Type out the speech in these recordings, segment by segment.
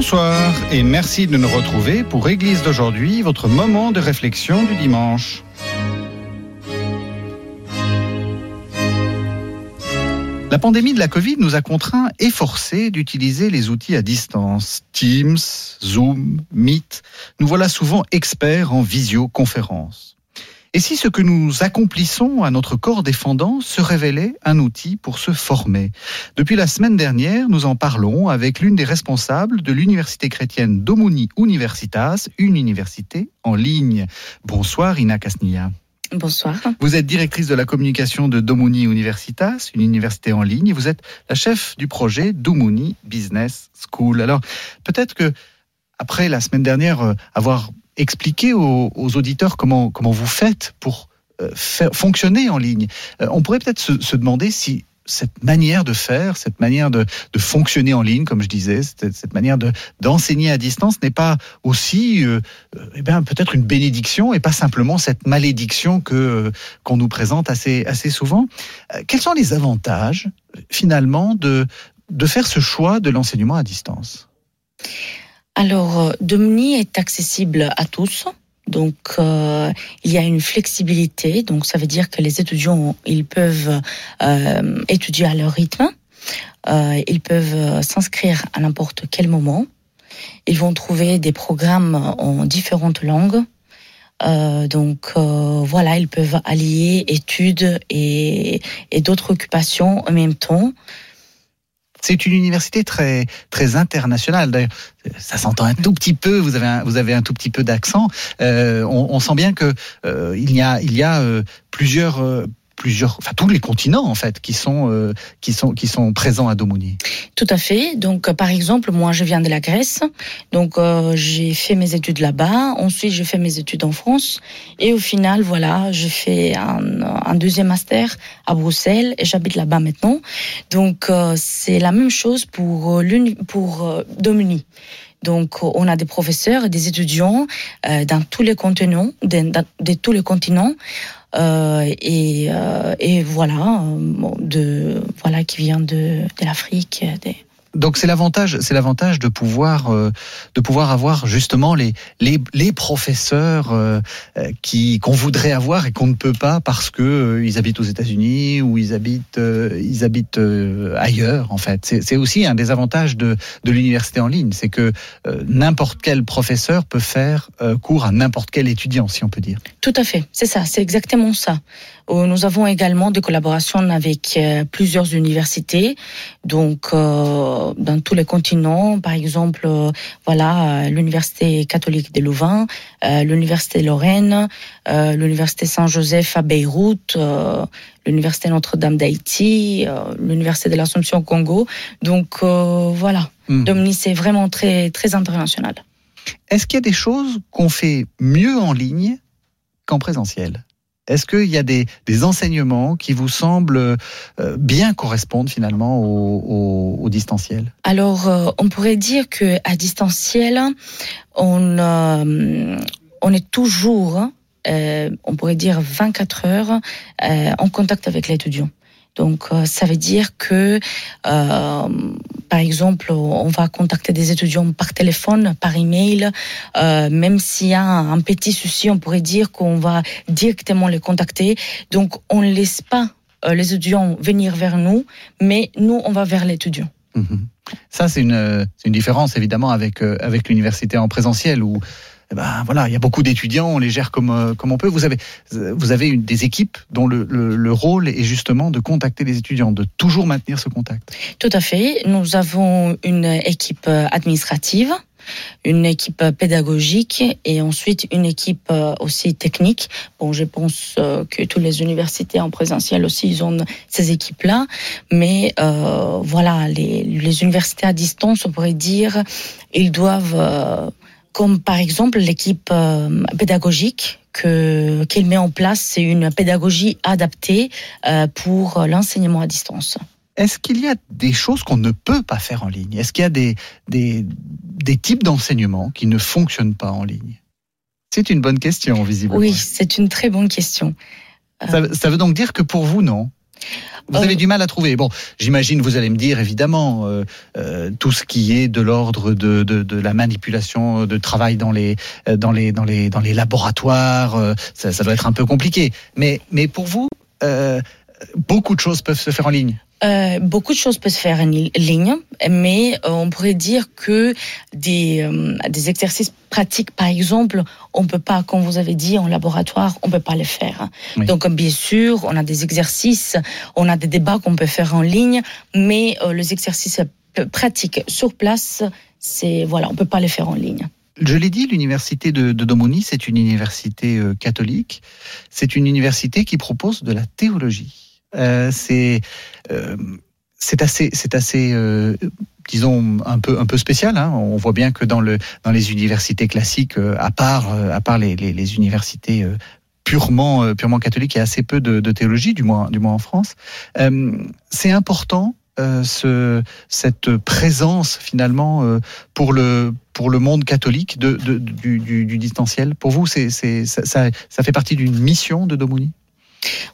Bonsoir et merci de nous retrouver pour Église d'aujourd'hui, votre moment de réflexion du dimanche. La pandémie de la Covid nous a contraints et forcés d'utiliser les outils à distance. Teams, Zoom, Meet. Nous voilà souvent experts en visioconférence. Et si ce que nous accomplissons à notre corps défendant se révélait un outil pour se former? Depuis la semaine dernière, nous en parlons avec l'une des responsables de l'université chrétienne d'Omuni Universitas, une université en ligne. Bonsoir Ina Casnilla. Bonsoir. Vous êtes directrice de la communication de Domuni Universitas, une université en ligne, et vous êtes la chef du projet Domuni Business School. Alors, peut-être que après la semaine dernière, euh, avoir expliquer aux, auditeurs comment, comment vous faites pour euh, faire, fonctionner en ligne. Euh, on pourrait peut-être se, demander si cette manière de faire, cette manière de, fonctionner en ligne, comme je disais, cette, manière de, d'enseigner à distance n'est pas aussi, euh, eh bien, peut-être une bénédiction et pas simplement cette malédiction que qu'on nous présente assez assez souvent. quels sont les avantages finalement de de faire ce choix de l'enseignement à distance? Alors, Domni est accessible à tous. Donc, euh, il y a une flexibilité. Donc, ça veut dire que les étudiants, ils peuvent euh, étudier à leur rythme. Euh, ils peuvent s'inscrire à n'importe quel moment. Ils vont trouver des programmes en différentes langues. Euh, donc euh, voilà, ils peuvent allier études et, et d'autres occupations en même temps. C'est une université très très internationale. D'ailleurs, ça s'entend un tout petit peu. Vous avez un, vous avez un tout petit peu d'accent. Euh, on, sent bien que euh, il y a il y a euh, plusieurs enfin tous les continents en fait qui sont euh, qui sont qui sont présents à Domoni. Tout à fait. Donc par exemple, moi je viens de la Grèce, donc euh, j'ai fait mes études là-bas. Ensuite j'ai fait mes études en France et au final voilà, j'ai fait un, deuxième master à Bruxelles et j'habite là-bas maintenant. Donc euh, c'est la même chose pour pour Domini. Donc, on a des professeurs et des étudiants euh, dans tous les continents, de, tous les continents. Euh, et, euh, et, voilà, de voilà qui vient de, de l'Afrique. Des... Donc c'est l'avantage, c'est l'avantage de pouvoir euh, de pouvoir avoir justement les les, professeurs euh, qui qu'on voudrait avoir et qu'on ne peut pas parce que euh, ils habitent aux États-Unis ou ils habitent ils habitent ailleurs en fait. C'est aussi un des avantages de de l'université en ligne, c'est que n'importe quel professeur peut faire cours à n'importe quel étudiant, si on peut dire. Tout à fait, c'est ça, c'est exactement ça. Nous avons également des collaborations avec plusieurs universités, donc euh, dans tous les continents. Par exemple, euh, voilà, l'université catholique de Louvain, euh, l'université Lorraine, l'université Saint-Joseph à Beyrouth, l'université Notre-Dame d'Haïti, l'université de l'Assomption au Congo. Donc voilà, mmh. Domini c'est vraiment très très international. Est-ce qu'il y a des choses qu'on fait mieux en ligne qu'en présentiel? Est-ce qu'il y a des, enseignements qui vous semblent euh, bien correspondre finalement au, distanciel? Alors, euh, on pourrait dire que à distanciel, on, euh, est toujours, euh, on pourrait dire 24 heures en contact avec l'étudiant. Donc, ça veut dire que par exemple, on va contacter des étudiants par téléphone, par email. Euh, même s'il y a un petit souci, on pourrait dire qu'on va directement les contacter. Donc, on ne laisse pas euh, les étudiants venir vers nous, mais nous, on va vers l'étudiant. Mmh. Ça, c'est une, différence évidemment avec, euh, avec l'université en présentiel eh ben voilà, il y a beaucoup d'étudiants, on les gère comme euh, on peut. Vous avez vous avez des équipes dont le, le, le, rôle est justement de contacter les étudiants, de toujours maintenir ce contact. Tout à fait. Nous avons une équipe administrative une équipe pédagogique et ensuite une équipe aussi technique. Bon, je pense que toutes les universités en présentiel aussi, ils ont ces équipes-là. Mais euh, voilà, les, universités à distance, on pourrait dire, ils doivent... Euh, comme par exemple l'équipe euh, pédagogique que qu'il met en place, c'est une pédagogie adaptée euh, pour l'enseignement à distance. Est-ce qu'il y a des choses qu'on ne peut pas faire en ligne? Est-ce qu'il y a des, des, des types d'enseignement qui ne fonctionnent pas en ligne? C'est une bonne question, visiblement. Oui, c'est une très bonne question. Ça, ça, veut donc dire que pour vous, non? Vous avez du mal à trouver. Bon, j'imagine, vous allez me dire évidemment euh, euh, tout ce qui est de l'ordre de, de, de, la manipulation de travail dans les dans les dans les dans les laboratoires. Euh, ça, ça, doit être un peu compliqué. Mais mais pour vous, euh, beaucoup de choses peuvent se faire en ligne. Euh, beaucoup de choses peuvent se faire en ligne, mais euh, on pourrait dire que des, euh, des exercices pratiques, par exemple, on peut pas, comme vous avez dit, en laboratoire, on peut pas les faire. Oui. Donc, bien sûr, on a des exercices, on a des débats qu'on peut faire en ligne, mais euh, les exercices pratiques sur place, c'est voilà, on peut pas les faire en ligne. Je l'ai dit, l'université de, de Domoni, c'est une université catholique. C'est une université qui propose de la théologie. Euh, c'est euh, c'est assez c'est assez euh, disons un peu un peu spécial. Hein. On voit bien que dans le dans les universités classiques, à part à part les, les, universités purement purement catholiques, il y a assez peu de, théologie, du moins du moins en France. c'est important ce, cette présence finalement pour le pour le monde catholique de, du, du, distanciel. Pour vous, c'est ça, ça, ça fait partie d'une mission de Domoni.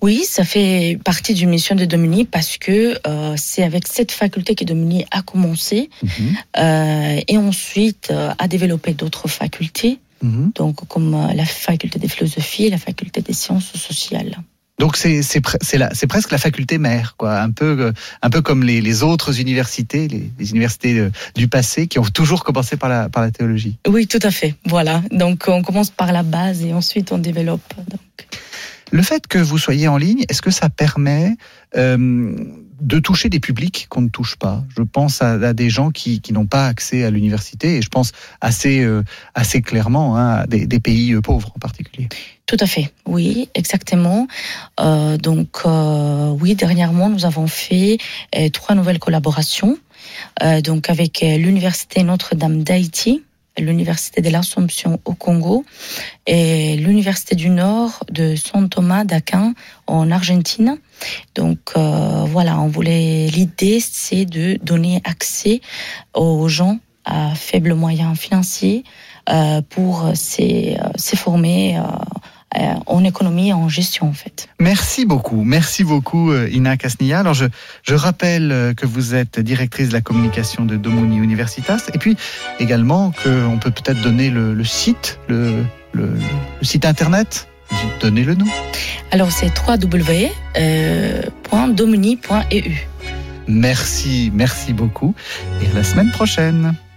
Oui, ça fait partie d'une mission de Domini parce que euh, c'est avec cette faculté que Domini a commencé mm -hmm. euh, et ensuite euh, a développé d'autres facultés, -hmm. donc comme la faculté des philosophies et la faculté des sciences sociales. Donc c'est presque la faculté mère quoi, un peu un peu comme les, les autres universités, les, les, universités du passé qui ont toujours commencé par la par la théologie. Oui, tout à fait. Voilà. Donc on commence par la base et ensuite on développe. Le fait que vous soyez en ligne, est-ce que ça permet euh, de toucher des publics qu'on ne touche pas? Je pense à, des gens qui, qui n'ont pas accès à l'université et je pense assez, euh, assez clairement hein, à des, des, pays euh, pauvres en particulier. Tout à fait, oui, exactement. Euh, donc, euh, oui, dernièrement, nous avons fait euh, trois nouvelles collaborations. donc, avec l'Université Notre-Dame d'Haïti, l'Université de l'Assomption au Congo et l'Université du Nord de San Thomas d'Aquin en Argentine. Donc euh, voilà, on voulait l'idée c'est de donner accès aux gens à faibles moyens financiers euh, pour se former euh, en économie et en gestion en fait. Merci beaucoup, merci beaucoup Ina Casnilla. Alors je, je rappelle que vous êtes directrice de la communication de Domoni Universitas et puis également qu'on peut peut-être donner le, le site, le, le, le, site internet. Donnez-le nous. Alors c'est www.domoni.eu. Merci, merci beaucoup et à la semaine prochaine.